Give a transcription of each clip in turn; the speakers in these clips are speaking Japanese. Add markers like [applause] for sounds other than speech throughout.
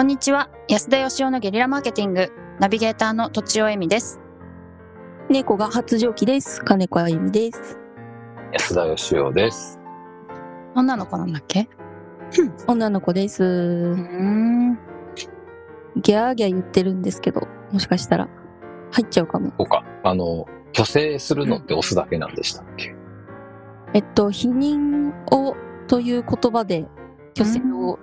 こんにちは安田義雄のゲリラマーケティングナビゲーターのとちおえみです猫が発情期です。金子あゆみです。安田義雄です。女の子なんだっけ？女の子です。んギャーギャー言ってるんですけど、もしかしたら入っちゃうかも。そうか。あの、虚勢するのって押すだけなんでしたっけ、えっと、否認をという言葉で虚勢を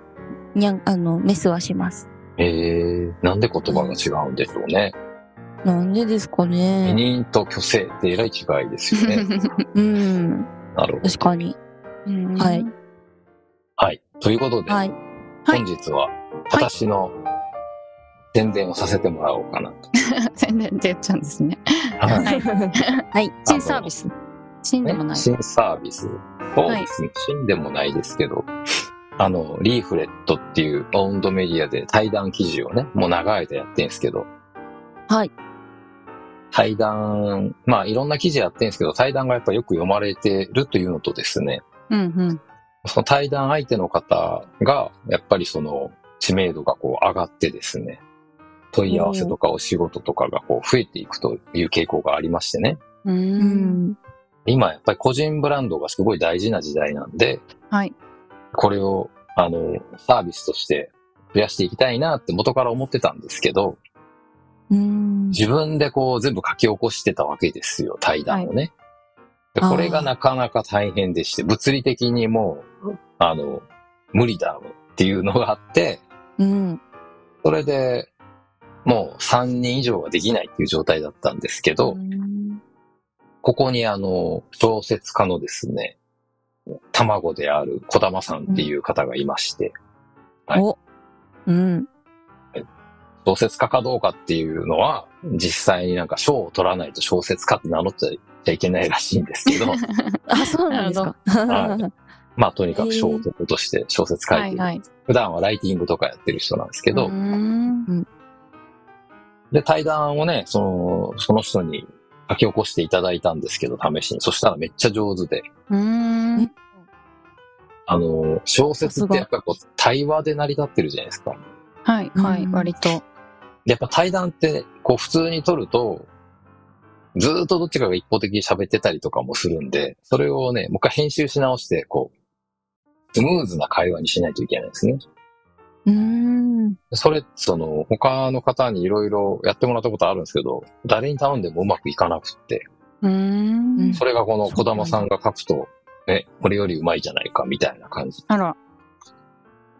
にゃん、あの、メスはします。えー、なんで言葉が違うんでしょうね。なんでですか否ね。認と虚勢ってえらい違いですよね。[laughs] うん、なるほど。確かに。はいはい。ということで、はい。はい本日は私の宣伝をさせてもらおうかなと。[laughs] 宣伝って言っちゃうんですねはいはいはい。新サービス新でもない新サービス。そうですね。新でもないですけど、あの、リーフレットっていうオウンドメディアで対談記事をね、もう長い間やってんですけど、はい。対談、まあいろんな記事やってんですけど、対談がやっぱよく読まれてるというのとですね、うんうんその対談相手の方が、やっぱりその知名度がこう上がってですね、問い合わせとかお仕事とかがこう増えていくという傾向がありましてね。ううんん。今やっぱり個人ブランドがすごい大事な時代なんで、はいこれをあのサービスとして増やしていきたいなって元から思ってたんですけど、うん。自分でこう全部書き起こしてたわけですよ、対談をね。でこれがなかなか大変でして、物理的にもう、あの、無理だろうっていうのがあって、うん。それでもう3人以上はできないっていう状態だったんですけど、うんここにあの、小説家のですね、卵である小玉さんっていう方がいまして、はい。お。うん。小説家かどうかっていうのは、実際になんか賞を取らないと小説家って名乗っちゃいけないらしいんですけど、[laughs] あ、そうなんですか。は [laughs] まあとにかく賞を取るとして小説書いてる。はいはい。普段はライティングとかやってる人なんですけど、うん。で、対談をね、その、その人に書き起こしていただいたんですけど、試しに。そしたらめっちゃ上手で、うんあの、小説ってやっぱりこう、対話で成り立ってるじゃないですか。はいはいうん割とでやっぱ対談って、こう普通に取ると、ずーっとどっちかが一方的に喋ってたりとかもするんで、それをね、もう一回編集し直して、こう、スムーズな会話にしないといけないんですね。うん。それ、その、他の方にいろいろやってもらったことあるんですけど、誰に頼んでもうまくいかなくって、うん。それがこの小玉さんが書くと、ね、これよりうまいじゃないか、みたいな感じ。あら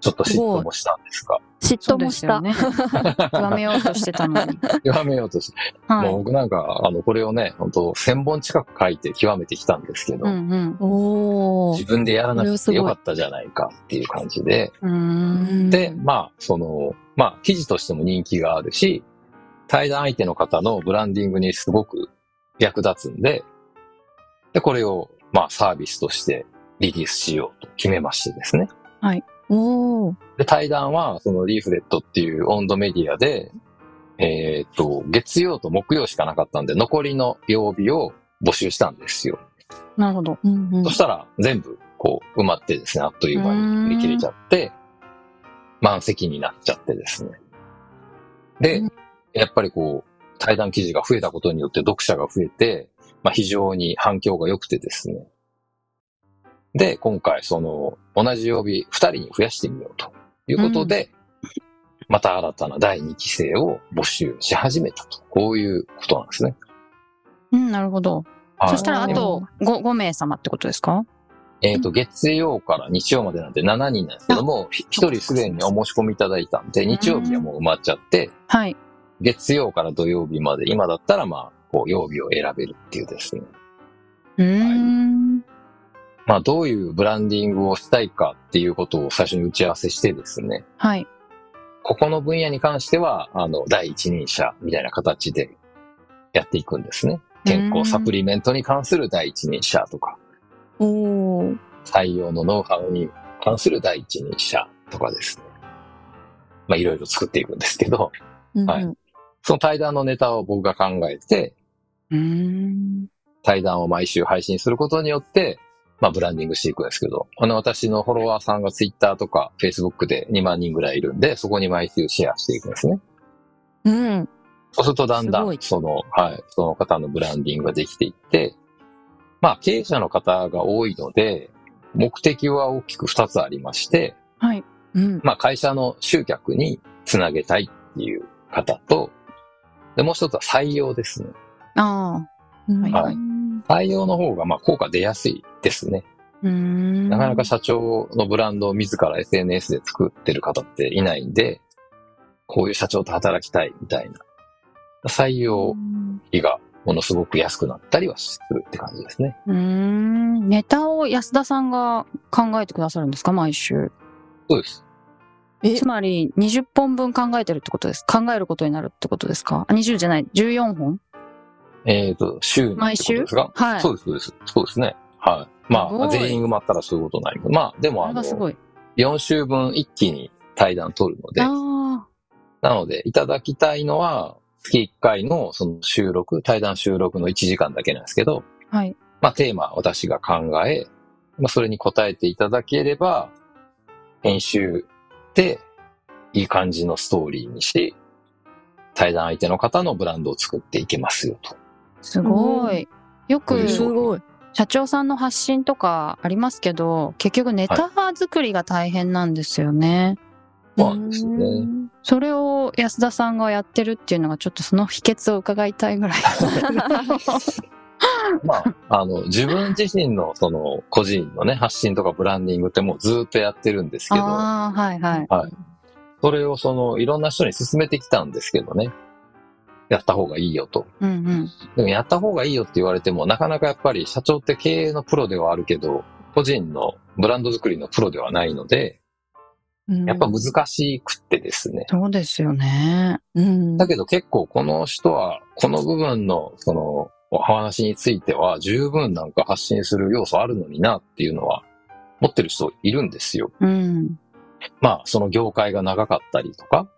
ちょっと嫉妬もしたんですが、嫉妬もした。ね。[laughs] 極めようとしてたのに極めようとして、はいもう僕なんか、あの、これをね、本当1000本近く書いて極めてきたんですけど、うんおー。自分でやらなくてよかったじゃないかっていう感じで、うんうん。で、まあ、その、まあ、記事としても人気があるし、対談相手の方のブランディングにすごく役立つんで、で、これを、まあ、サービスとしてリリースしようと決めましてですね。おーで、対談は、そのリーフレットっていう温度メディアで、えーっと、月曜と木曜しかなかったんで、残りの曜日を募集したんですよ。なるほどうんうんそしたら、全部、こう、埋まってですね、あっという間に売り切れちゃって、満席になっちゃってですね。でうん、やっぱりこう、対談記事が増えたことによって読者が増えて、まあ非常に反響が良くてですね。で、今回その、同じ曜日2人に増やしてみようと。いうことで、また新たな第2期生を募集し始めたと。こういうことなんですね。うんなるほど。はい。そしたらあと 5, 5名様ってことですか？えっ、と、月曜から日曜までなんで7人なんですけども、ひ一人すでにお申し込みいただいたんで、日曜日はもう埋まっちゃって、はい。月曜から土曜日まで、今だったらまあ、こう、曜日を選べるっていうですね。うーんまあ、どういうブランディングをしたいかっていうことを最初に打ち合わせしてですね、はい。ここの分野に関しては、あの、第一人者みたいな形でやっていくんですね。健康サプリメントに関する第一人者とか、採用のノウハウに関する第一人者とかですね。まあ、いろいろ作っていくんですけど、うんはい。その対談のネタを僕が考えて、うーん。対談を毎週配信することによって、まあ、ブランディングしていくんですけど、あの、私のフォロワーさんが Twitter とか Facebook で2万人ぐらいいるんで、そこに毎週シェアしていくんですね。うん。そうするとだんだん、その、はい、その方のブランディングができていって、まあ、経営者の方が多いので、目的は大きく2つありまして、はい。うん。まあ、会社の集客につなげたいっていう方と、で、もう一つは採用ですね。あうんはい採用の方が、まあ、効果出やすいですね。なかなか社長のブランドを自ら SNS で作ってる方っていないんで、こういう社長と働きたいみたいな。採用費がものすごく安くなったりはするって感じですね。うーん。ネタを安田さんが考えてくださるんですか？毎週。そうです。え？つまり20本分考えてるってことです。考えることになるってことですか？あ ?20 じゃない、14本？えっ、と、週にってことですかはいそうです、そうです。そうですね。はい。ますあ、全員埋まったらそういうことない。まあ、でもあのこれが、すごい。4週分一気に対談取るので、あなので、いただきたいのは、月1回のその収録、対談収録の1時間だけなんですけど、あ。はい。まあ、テーマ私が考え、まあ、それに答えていただければ、編集でいい感じのストーリーにし、対談相手の方のブランドを作っていけますよと。すごい。よくすごい。社長さんの発信とかありますけど、結局ネタ作りが大変なんですよね。そうなんですよね。それを安田さんがやってるっていうのがちょっとその秘訣を伺いたいぐらい。[laughs] まあ、あの、自分自身のその個人のね、発信とかブランディングってもうずっとやってるんですけど、ああ、はいはい。それをそのいろんな人に勧めてきたんですけどね。やった方がいいよと。うんうん。でもやった方がいいよって言われても、なかなかやっぱり社長って経営のプロではあるけど、個人のブランド作りのプロではないので、やっぱ難しくってですね。そうですよね。うん。だけど結構この人は、この部分のそのお話については十分なんか発信する要素あるのになっていうのは持ってる人いるんですよ。うん。まあその業界が長かったりとか、そ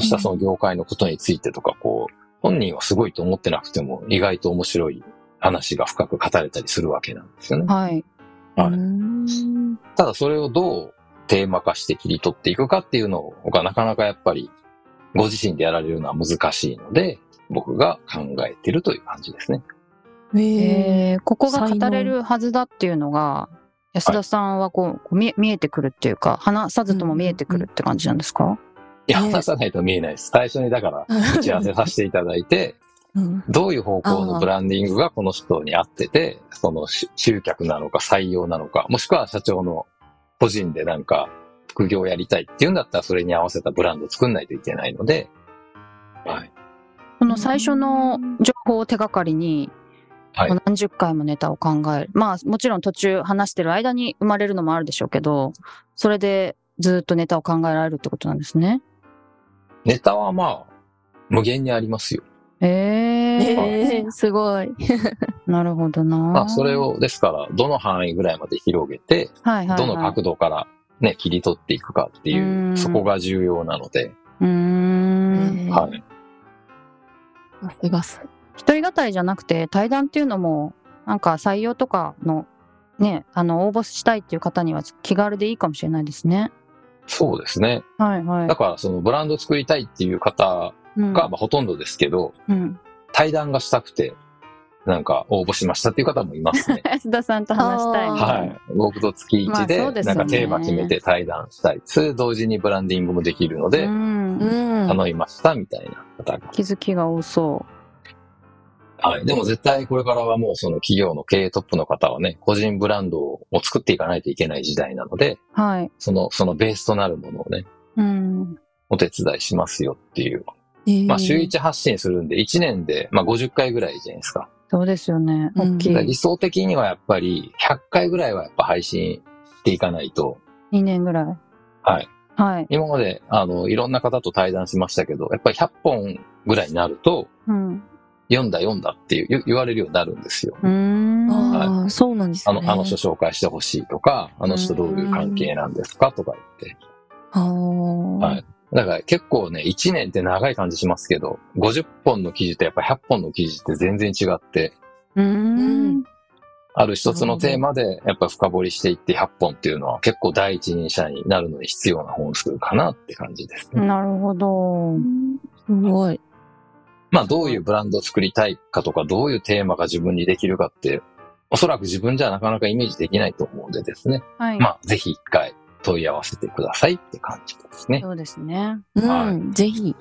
したらその業界のことについてとか、こう、本人はすごいと思ってなくても意外と面白い話が深く語れたりするわけなんですよね。はい。はいうんただそれをどうテーマ化して切り取っていくかっていうのがなかなかやっぱりご自身でやられるのは難しいので、僕が考えてるという感じですね。えええー、ここが語れるはずだっていうのが、安田さんはこう、こう見え見えてくるっていうか、話さずとも見えてくるって感じなんですか、いや、ね話さないと見えないです。最初にだから打ち合わせさせていただいて、[laughs] うんどういう方向のブランディングがこの人に合ってて、そのし集客なのか採用なのか、もしくは社長の個人でなんか副業やりたいっていうんだったらそれに合わせたブランドを作んないといけないので、はい。この最初の情報を手がかりに、はい何十回もネタを考える。まあ、もちろん途中話してる間に生まれるのもあるでしょうけど、それでずっとネタを考えられるってことなんですね。ネタはまあ、無限にありますよ。ええええすごい。[laughs] なるほどな。まあ、それを、ですから、どの範囲ぐらいまで広げて、はいはい、はい、どの角度からね、切り取っていくかっていうう、んそこが重要なので、うーん。はい。さすがす。一人語りじゃなくて対談っていうのもなんか採用とかのねあの応募したいっていう方には気軽でいいかもしれないですね。そうですね。はいはいだ。から、そのブランド作りたいっていう方うんが、まあ、ほとんどですけど、うん、対談がしたくて、なんか応募しましたっていう方もいますね。[laughs] 安田さんと話したいあーみたいな。はい。僕と月まあ1で、なんかテーマ決めて対談したい。それで同時にブランディングもできるので、うんうん。頼みましたみたいな方が。気づきが多そはい。でも絶対これからはもうその企業の経営トップの方はね、個人ブランドを作っていかないといけない時代なので、う。はい。その、そのベースとなるものをね、うん。お手伝いしますよっていう。ええまあ週1発信するんで、1年で、まあ50回ぐらいじゃないですか。そうですよね。うん大きい。理想的にはやっぱり100回ぐらいはやっぱ配信していかないと、2年ぐらい。はい。はい。今まで、あの、いろんな方と対談しましたけど、やっぱり100本ぐらいになると、うん。読んだ読んだっていう言言われるようになるんですよ。うーん。ああ、そうなんですね。あの、あの人紹介してほしいとか、あの人どういう関係なんですかとか言って。はいだから結構ね、1年って長い感じしますけど、50本の記事とやっぱ100本の記事って全然違って、うーん。ある一つのテーマでやっぱ深掘りしていって100本っていうのは結構第一人者になるのに必要な本数かなって感じですね。なるほど。すごい。まあどういうブランドを作りたいかとか、どういうテーマが自分にできるかって、おそらく自分じゃなかなかイメージできないと思うんでですね。はい。まあぜひ一回問い合わせてくださいって感じですね。そうですね。うはん、ぜひ。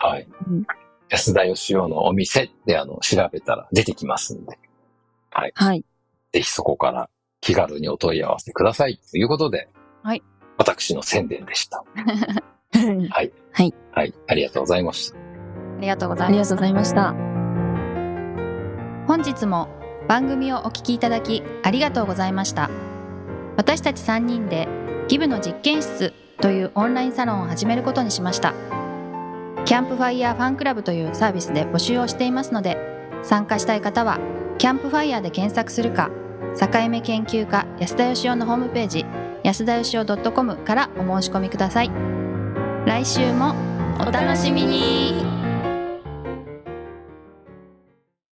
はいうん。安田義雄のお店であの調べたら出てきますんで、はい。ぜひそこから気軽にお問い合わせくださいということで、はい。私の宣伝でした。[laughs] はい。はい。はい。ありがとうございました。ありがとうござありがとうございました。本日も番組をお聞きいただきありがとうございました。私たち3人でギブの実験室というオンラインサロンを始めることにしました。キャンプファイヤーファンクラブというサービスで募集をしていますので参加したい方はキャンプファイヤーで検索するか境目研究家安田佳生のホームページ安田義雄 .com からお申し込みください。来週もお楽しみに